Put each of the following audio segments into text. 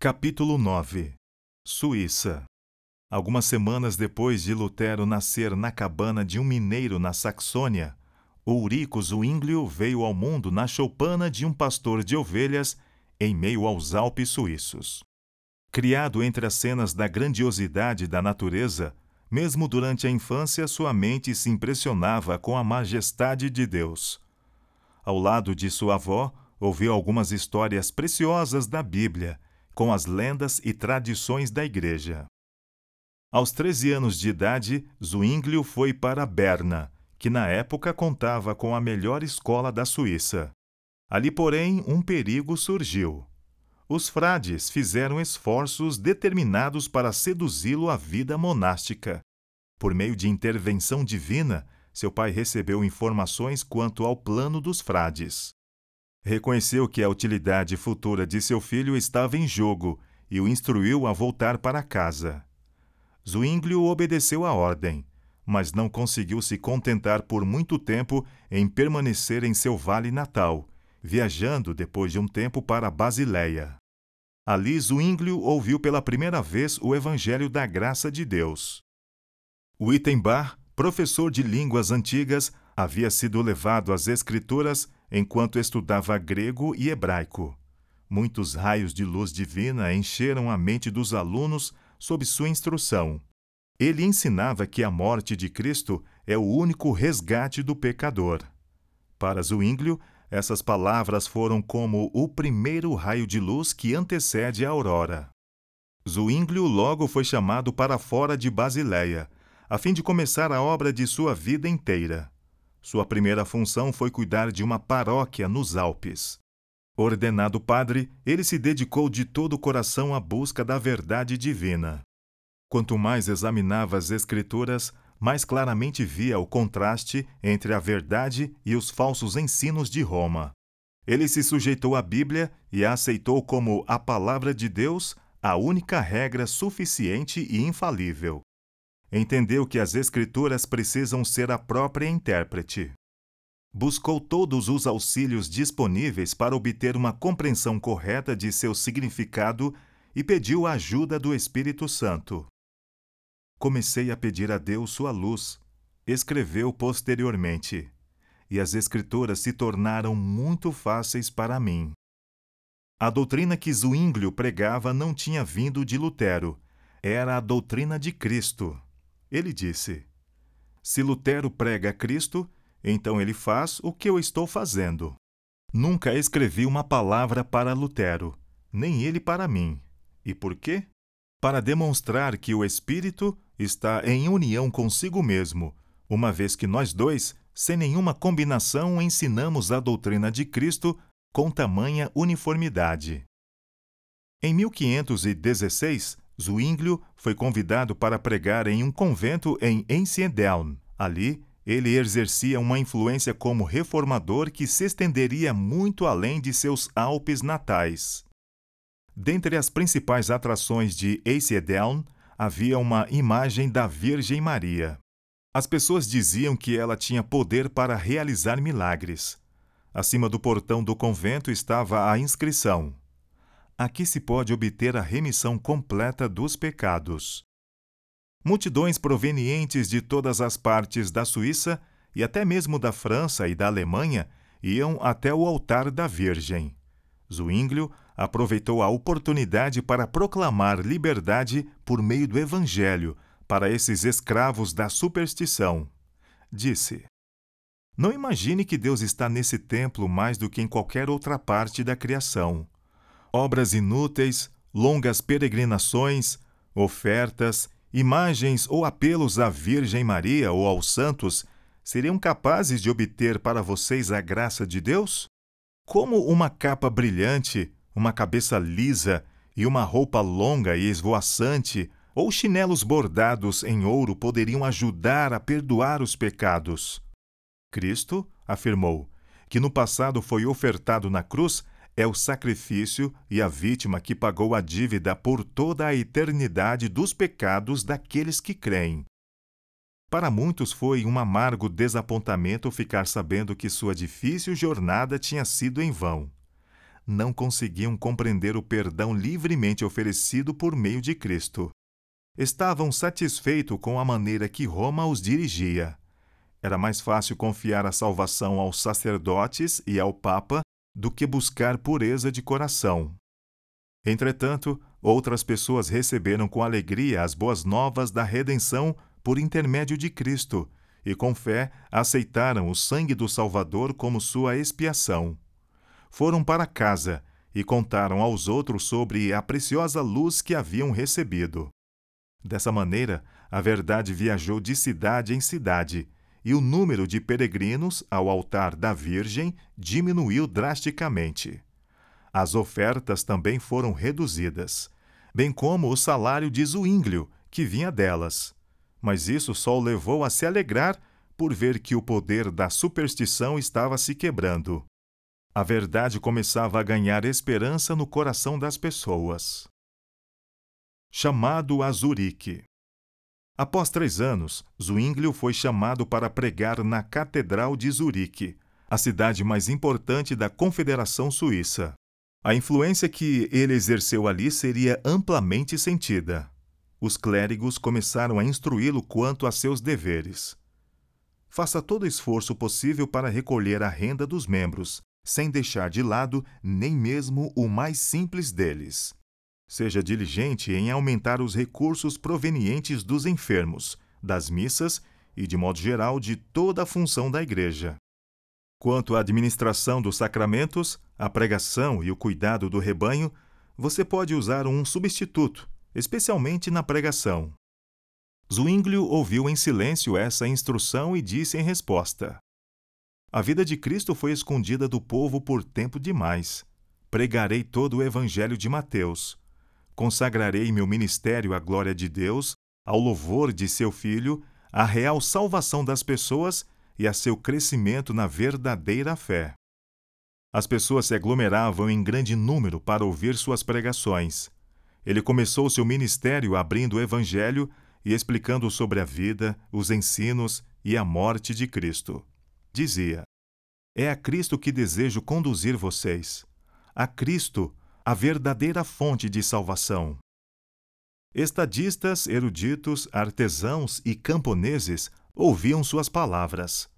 Capítulo 9 Suíça Algumas semanas depois de Lutero nascer na cabana de um mineiro na Saxônia, Ulrico Zwinglio veio ao mundo na choupana de um pastor de ovelhas em meio aos Alpes suíços. Criado entre as cenas da grandiosidade da natureza, mesmo durante a infância sua mente se impressionava com a majestade de Deus. Ao lado de sua avó, ouviu algumas histórias preciosas da Bíblia, com as lendas e tradições da Igreja. Aos 13 anos de idade, Zwinglio foi para Berna, que na época contava com a melhor escola da Suíça. Ali, porém, um perigo surgiu. Os frades fizeram esforços determinados para seduzi-lo à vida monástica. Por meio de intervenção divina, seu pai recebeu informações quanto ao plano dos frades. Reconheceu que a utilidade futura de seu filho estava em jogo e o instruiu a voltar para casa. Zwinglio obedeceu à ordem, mas não conseguiu se contentar por muito tempo em permanecer em seu vale natal, viajando depois de um tempo para Basileia. Ali Zwinglio ouviu pela primeira vez o Evangelho da Graça de Deus. Wittenbach, professor de línguas antigas, havia sido levado às Escrituras enquanto estudava grego e hebraico. Muitos raios de luz divina encheram a mente dos alunos sob sua instrução. Ele ensinava que a morte de Cristo é o único resgate do pecador. Para Zwinglio, essas palavras foram como o primeiro raio de luz que antecede a aurora. Zwinglio logo foi chamado para fora de Basileia, a fim de começar a obra de sua vida inteira. Sua primeira função foi cuidar de uma paróquia nos Alpes. Ordenado padre, ele se dedicou de todo o coração à busca da verdade divina. Quanto mais examinava as Escrituras, mais claramente via o contraste entre a verdade e os falsos ensinos de Roma. Ele se sujeitou à Bíblia e a aceitou como a palavra de Deus, a única regra suficiente e infalível entendeu que as Escrituras precisam ser a própria intérprete. Buscou todos os auxílios disponíveis para obter uma compreensão correta de seu significado e pediu a ajuda do Espírito Santo. Comecei a pedir a Deus sua luz, escreveu posteriormente, e as Escrituras se tornaram muito fáceis para mim. A doutrina que Zwinglio pregava não tinha vindo de Lutero, era a doutrina de Cristo. Ele disse: Se Lutero prega Cristo, então ele faz o que eu estou fazendo. Nunca escrevi uma palavra para Lutero, nem ele para mim. E por quê? Para demonstrar que o Espírito está em união consigo mesmo, uma vez que nós dois, sem nenhuma combinação, ensinamos a doutrina de Cristo com tamanha uniformidade. Em 1516, Zwinglio foi convidado para pregar em um convento em Einsiedeln. Ali, ele exercia uma influência como reformador que se estenderia muito além de seus Alpes natais. Dentre as principais atrações de Einsiedeln, havia uma imagem da Virgem Maria. As pessoas diziam que ela tinha poder para realizar milagres. Acima do portão do convento estava a inscrição: aqui se pode obter a remissão completa dos pecados. Multidões provenientes de todas as partes da Suíça e até mesmo da França e da Alemanha iam até o altar da Virgem. Zwinglio aproveitou a oportunidade para proclamar liberdade por meio do Evangelho para esses escravos da superstição. Disse: Não imagine que Deus está nesse templo mais do que em qualquer outra parte da criação obras inúteis, longas peregrinações, ofertas, imagens ou apelos à Virgem Maria ou aos santos seriam capazes de obter para vocês a graça de Deus? Como uma capa brilhante, uma cabeça lisa e uma roupa longa e esvoaçante, ou chinelos bordados em ouro poderiam ajudar a perdoar os pecados? Cristo afirmou que no passado foi ofertado na cruz é o sacrifício e a vítima que pagou a dívida por toda a eternidade dos pecados daqueles que creem. Para muitos foi um amargo desapontamento ficar sabendo que sua difícil jornada tinha sido em vão. não conseguiam compreender o perdão livremente oferecido por meio de Cristo. Estavam satisfeitos com a maneira que Roma os dirigia. Era mais fácil confiar a salvação aos sacerdotes e ao Papa do que buscar pureza de coração. Entretanto, outras pessoas receberam com alegria as boas novas da redenção por intermédio de Cristo e, com fé, aceitaram o sangue do Salvador como sua expiação. Foram para casa e contaram aos outros sobre a preciosa luz que haviam recebido. Dessa maneira, a verdade viajou de cidade em cidade e o número de peregrinos ao altar da Virgem diminuiu drasticamente. As ofertas também foram reduzidas, bem como o salário de Zuínglio, que vinha delas. Mas isso só o levou a se alegrar por ver que o poder da superstição estava se quebrando. A verdade começava a ganhar esperança no coração das pessoas. Chamado a Zurique Após três anos, Zwinglio foi chamado para pregar na Catedral de Zurique, a cidade mais importante da Confederação Suíça. A influência que ele exerceu ali seria amplamente sentida. Os clérigos começaram a instruí-lo quanto a seus deveres. Faça todo o esforço possível para recolher a renda dos membros, sem deixar de lado nem mesmo o mais simples deles. Seja diligente em aumentar os recursos provenientes dos enfermos, das missas e, de modo geral, de toda a função da Igreja. Quanto à administração dos sacramentos, a pregação e o cuidado do rebanho, você pode usar um substituto, especialmente na pregação. Zwinglio ouviu em silêncio essa instrução e disse em resposta: A vida de Cristo foi escondida do povo por tempo demais. Pregarei todo o evangelho de Mateus Consagrarei meu ministério à glória de Deus, ao louvor de seu Filho, à real salvação das pessoas e a seu crescimento na verdadeira fé. As pessoas se aglomeravam em grande número para ouvir suas pregações. Ele começou seu ministério abrindo o Evangelho e explicando sobre a vida, os ensinos e a morte de Cristo. Dizia: É a Cristo que desejo conduzir vocês. A Cristo a verdadeira fonte de salvação. Estadistas, eruditos, artesãos e camponeses ouviam suas palavras.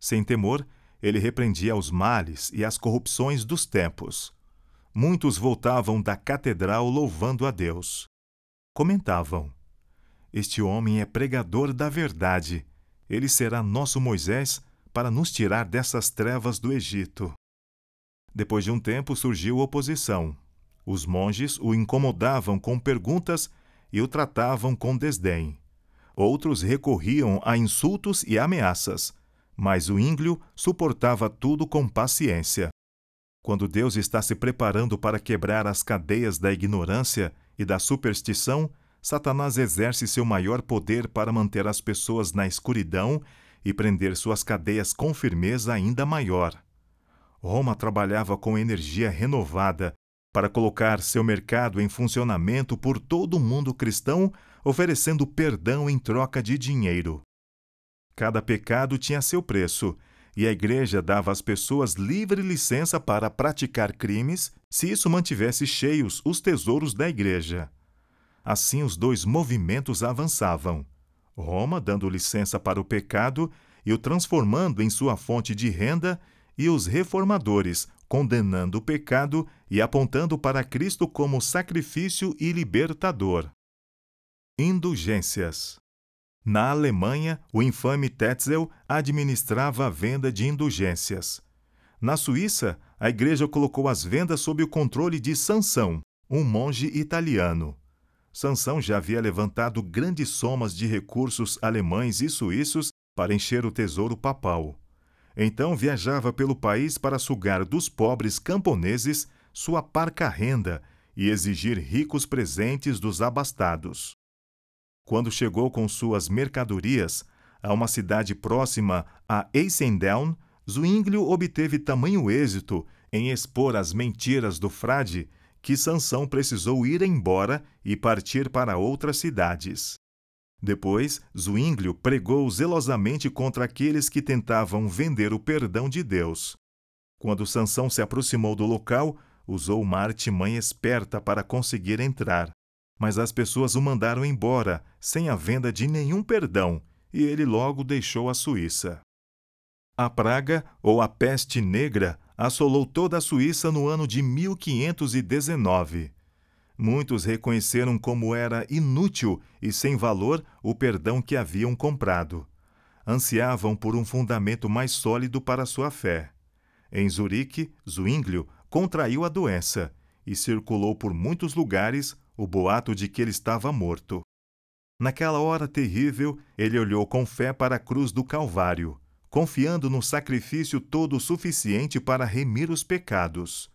Sem temor, ele repreendia os males e as corrupções dos tempos. Muitos voltavam da catedral louvando a Deus. Comentavam: Este homem é pregador da verdade. Ele será nosso Moisés para nos tirar dessas trevas do Egito. Depois de um tempo surgiu oposição. Os monges o incomodavam com perguntas e o tratavam com desdém. Outros recorriam a insultos e ameaças, mas o ínglio suportava tudo com paciência. Quando Deus está se preparando para quebrar as cadeias da ignorância e da superstição, Satanás exerce seu maior poder para manter as pessoas na escuridão e prender suas cadeias com firmeza ainda maior. Roma trabalhava com energia renovada para colocar seu mercado em funcionamento por todo o mundo cristão, oferecendo perdão em troca de dinheiro. Cada pecado tinha seu preço, e a igreja dava às pessoas livre licença para praticar crimes se isso mantivesse cheios os tesouros da igreja. Assim os dois movimentos avançavam. Roma dando licença para o pecado e o transformando em sua fonte de renda, e os reformadores condenando o pecado e apontando para Cristo como sacrifício e libertador. Indulgências. Na Alemanha, o infame Tetzel administrava a venda de indulgências. Na Suíça, a igreja colocou as vendas sob o controle de Sansão, um monge italiano. Sansão já havia levantado grandes somas de recursos alemães e suíços para encher o tesouro papal. Então viajava pelo país para sugar dos pobres camponeses sua parca renda e exigir ricos presentes dos abastados. Quando chegou com suas mercadorias a uma cidade próxima a Eisendown, Zwinglio obteve tamanho êxito em expor as mentiras do frade que Sansão precisou ir embora e partir para outras cidades. Depois, Zwinglio pregou zelosamente contra aqueles que tentavam vender o perdão de Deus. Quando Sansão se aproximou do local, usou uma artimanha esperta para conseguir entrar, mas as pessoas o mandaram embora sem a venda de nenhum perdão e ele logo deixou a Suíça. A praga, ou a peste negra, assolou toda a Suíça no ano de 1519. Muitos reconheceram como era inútil e sem valor o perdão que haviam comprado. Ansiavam por um fundamento mais sólido para sua fé. Em Zurique, Zwinglio contraiu a doença e circulou por muitos lugares o boato de que ele estava morto. Naquela hora terrível, ele olhou com fé para a cruz do Calvário, confiando no sacrifício todo suficiente para remir os pecados.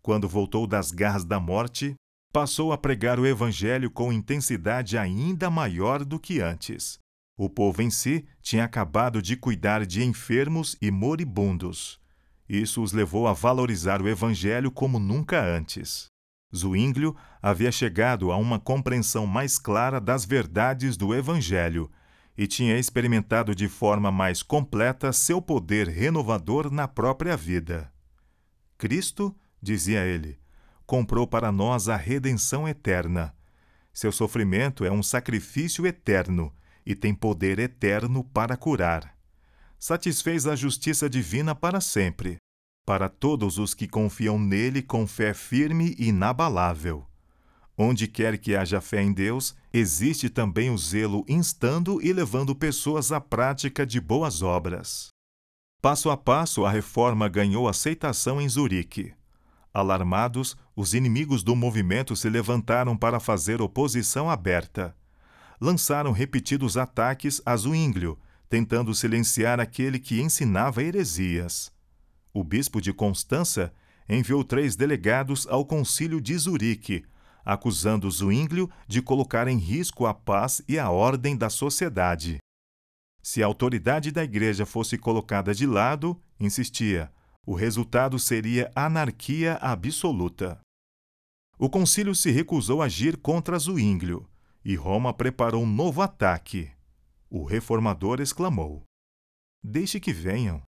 Quando voltou das garras da morte, passou a pregar o Evangelho com intensidade ainda maior do que antes. O povo em si tinha acabado de cuidar de enfermos e moribundos. Isso os levou a valorizar o Evangelho como nunca antes. Zwinglio havia chegado a uma compreensão mais clara das verdades do Evangelho e tinha experimentado de forma mais completa seu poder renovador na própria vida. Cristo, dizia ele, comprou para nós a redenção eterna. Seu sofrimento é um sacrifício eterno e tem poder eterno para curar. Satisfez a justiça divina para sempre para todos os que confiam nele com fé firme e inabalável. Onde quer que haja fé em Deus, existe também o zelo instando e levando pessoas à prática de boas obras. Passo a passo, a reforma ganhou aceitação em Zurique. Alarmados, os inimigos do movimento se levantaram para fazer oposição aberta. Lançaram repetidos ataques a Zwinglio, tentando silenciar aquele que ensinava heresias o bispo de Constança enviou três delegados ao concílio de Zurique, acusando Zwinglio de colocar em risco a paz e a ordem da sociedade. Se a autoridade da igreja fosse colocada de lado, insistia, o resultado seria anarquia absoluta. O concílio se recusou a agir contra Zwinglio, e Roma preparou um novo ataque. O reformador exclamou: Deixe que venham.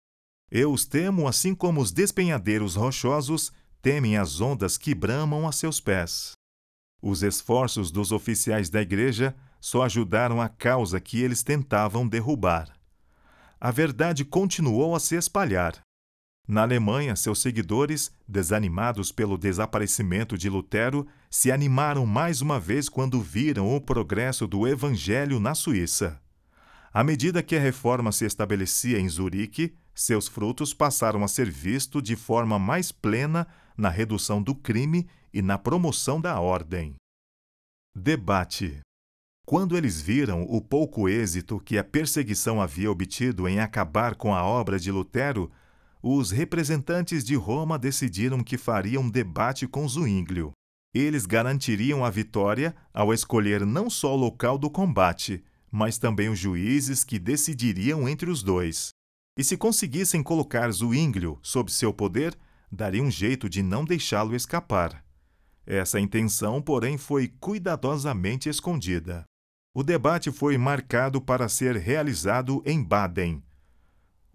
Eu os temo assim como os despenhadeiros rochosos temem as ondas que bramam a seus pés. Os esforços dos oficiais da igreja só ajudaram a causa que eles tentavam derrubar. A verdade continuou a se espalhar. Na Alemanha, seus seguidores, desanimados pelo desaparecimento de Lutero, se animaram mais uma vez quando viram o progresso do Evangelho na Suíça. À medida que a reforma se estabelecia em Zurique, seus frutos passaram a ser vistos de forma mais plena na redução do crime e na promoção da ordem. Debate. Quando eles viram o pouco êxito que a perseguição havia obtido em acabar com a obra de Lutero, os representantes de Roma decidiram que fariam debate com Zwinglio. Eles garantiriam a vitória ao escolher não só o local do combate, mas também os juízes que decidiriam entre os dois. E se conseguissem colocar Zwinglio sob seu poder, daria um jeito de não deixá-lo escapar. Essa intenção, porém, foi cuidadosamente escondida. O debate foi marcado para ser realizado em Baden.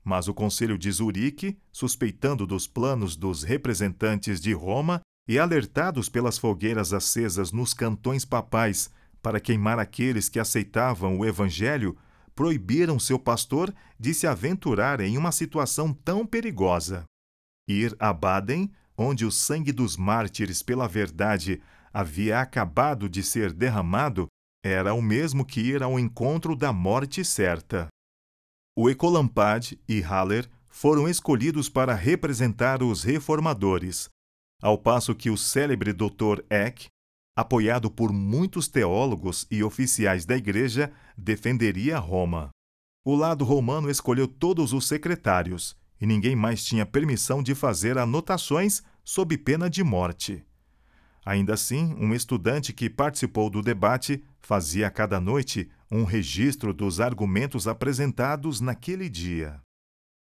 Mas o Conselho de Zurique, suspeitando dos planos dos representantes de Roma e alertados pelas fogueiras acesas nos cantões papais para queimar aqueles que aceitavam o Evangelho, proibiram seu pastor de se aventurar em uma situação tão perigosa. Ir a Baden, onde o sangue dos mártires pela verdade havia acabado de ser derramado, era o mesmo que ir ao encontro da morte certa. O Ecolampad e Haller foram escolhidos para representar os reformadores, ao passo que o célebre Dr. Eck apoiado por muitos teólogos e oficiais da Igreja, defenderia Roma. O lado romano escolheu todos os secretários, e ninguém mais tinha permissão de fazer anotações sob pena de morte. Ainda assim, um estudante que participou do debate fazia cada noite um registro dos argumentos apresentados naquele dia.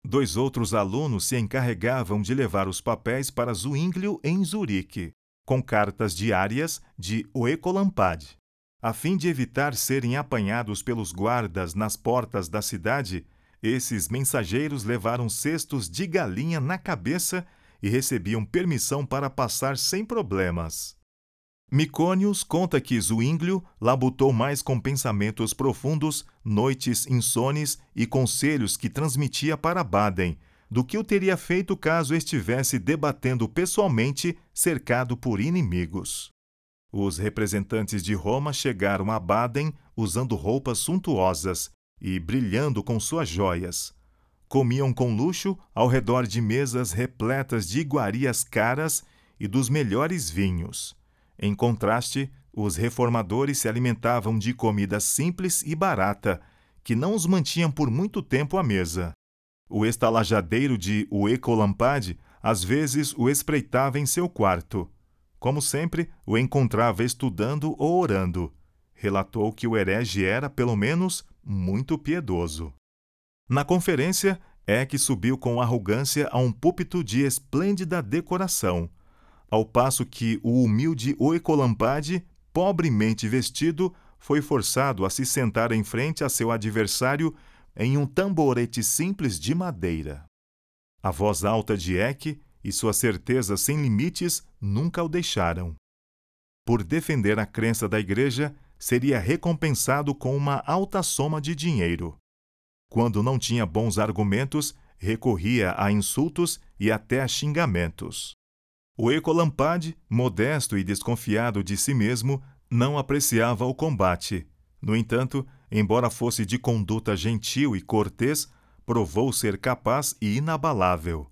Dois outros alunos se encarregavam de levar os papéis para Zwinglio em Zurique com cartas diárias de Oecolampad. A fim de evitar serem apanhados pelos guardas nas portas da cidade, esses mensageiros levaram cestos de galinha na cabeça e recebiam permissão para passar sem problemas. Micônios conta que Zuínglio labutou mais com pensamentos profundos, noites insones e conselhos que transmitia para Baden, do que o teria feito caso estivesse debatendo pessoalmente, cercado por inimigos. Os representantes de Roma chegaram a Baden usando roupas suntuosas e brilhando com suas joias. Comiam com luxo ao redor de mesas repletas de iguarias caras e dos melhores vinhos. Em contraste, os reformadores se alimentavam de comida simples e barata, que não os mantinham por muito tempo à mesa. O estalajadeiro de Uecolampade às vezes o espreitava em seu quarto. Como sempre, o encontrava estudando ou orando. Relatou que o herege era, pelo menos, muito piedoso. Na conferência, Eck subiu com arrogância a um púlpito de esplêndida decoração, ao passo que o humilde Oecolampade, pobremente vestido, foi forçado a se sentar em frente a seu adversário em um tamborete simples de madeira. A voz alta de Eck e sua certeza sem limites nunca o deixaram. Por defender a crença da Igreja, seria recompensado com uma alta soma de dinheiro. Quando não tinha bons argumentos, recorria a insultos e até a xingamentos. O Ecolampade, modesto e desconfiado de si mesmo, não apreciava o combate. No entanto, embora fosse de conduta gentil e cortês, provou ser capaz e inabalável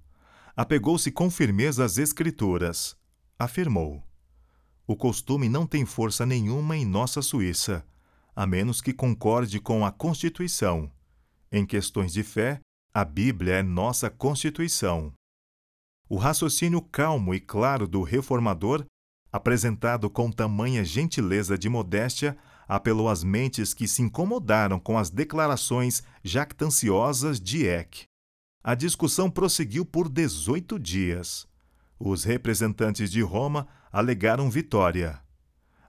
apegou-se com firmeza às Escrituras. Afirmou: O costume não tem força nenhuma em nossa Suíça, a menos que concorde com a Constituição. Em questões de fé, a Bíblia é nossa Constituição. O raciocínio calmo e claro do reformador, apresentado com tamanha gentileza de modéstia, apelou às mentes que se incomodaram com as declarações jactanciosas de Eck. A discussão prosseguiu por 18 dias. Os representantes de Roma alegaram vitória.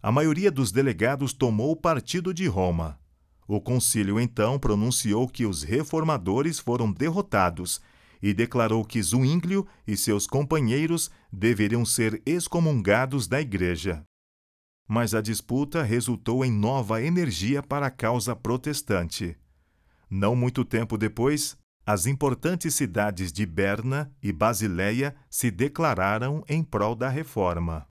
A maioria dos delegados tomou o partido de Roma. O concílio então pronunciou que os reformadores foram derrotados e declarou que Zuínglio e seus companheiros deveriam ser excomungados da igreja. Mas a disputa resultou em nova energia para a causa protestante. Não muito tempo depois, as importantes cidades de Berna e Basileia se declararam em prol da reforma.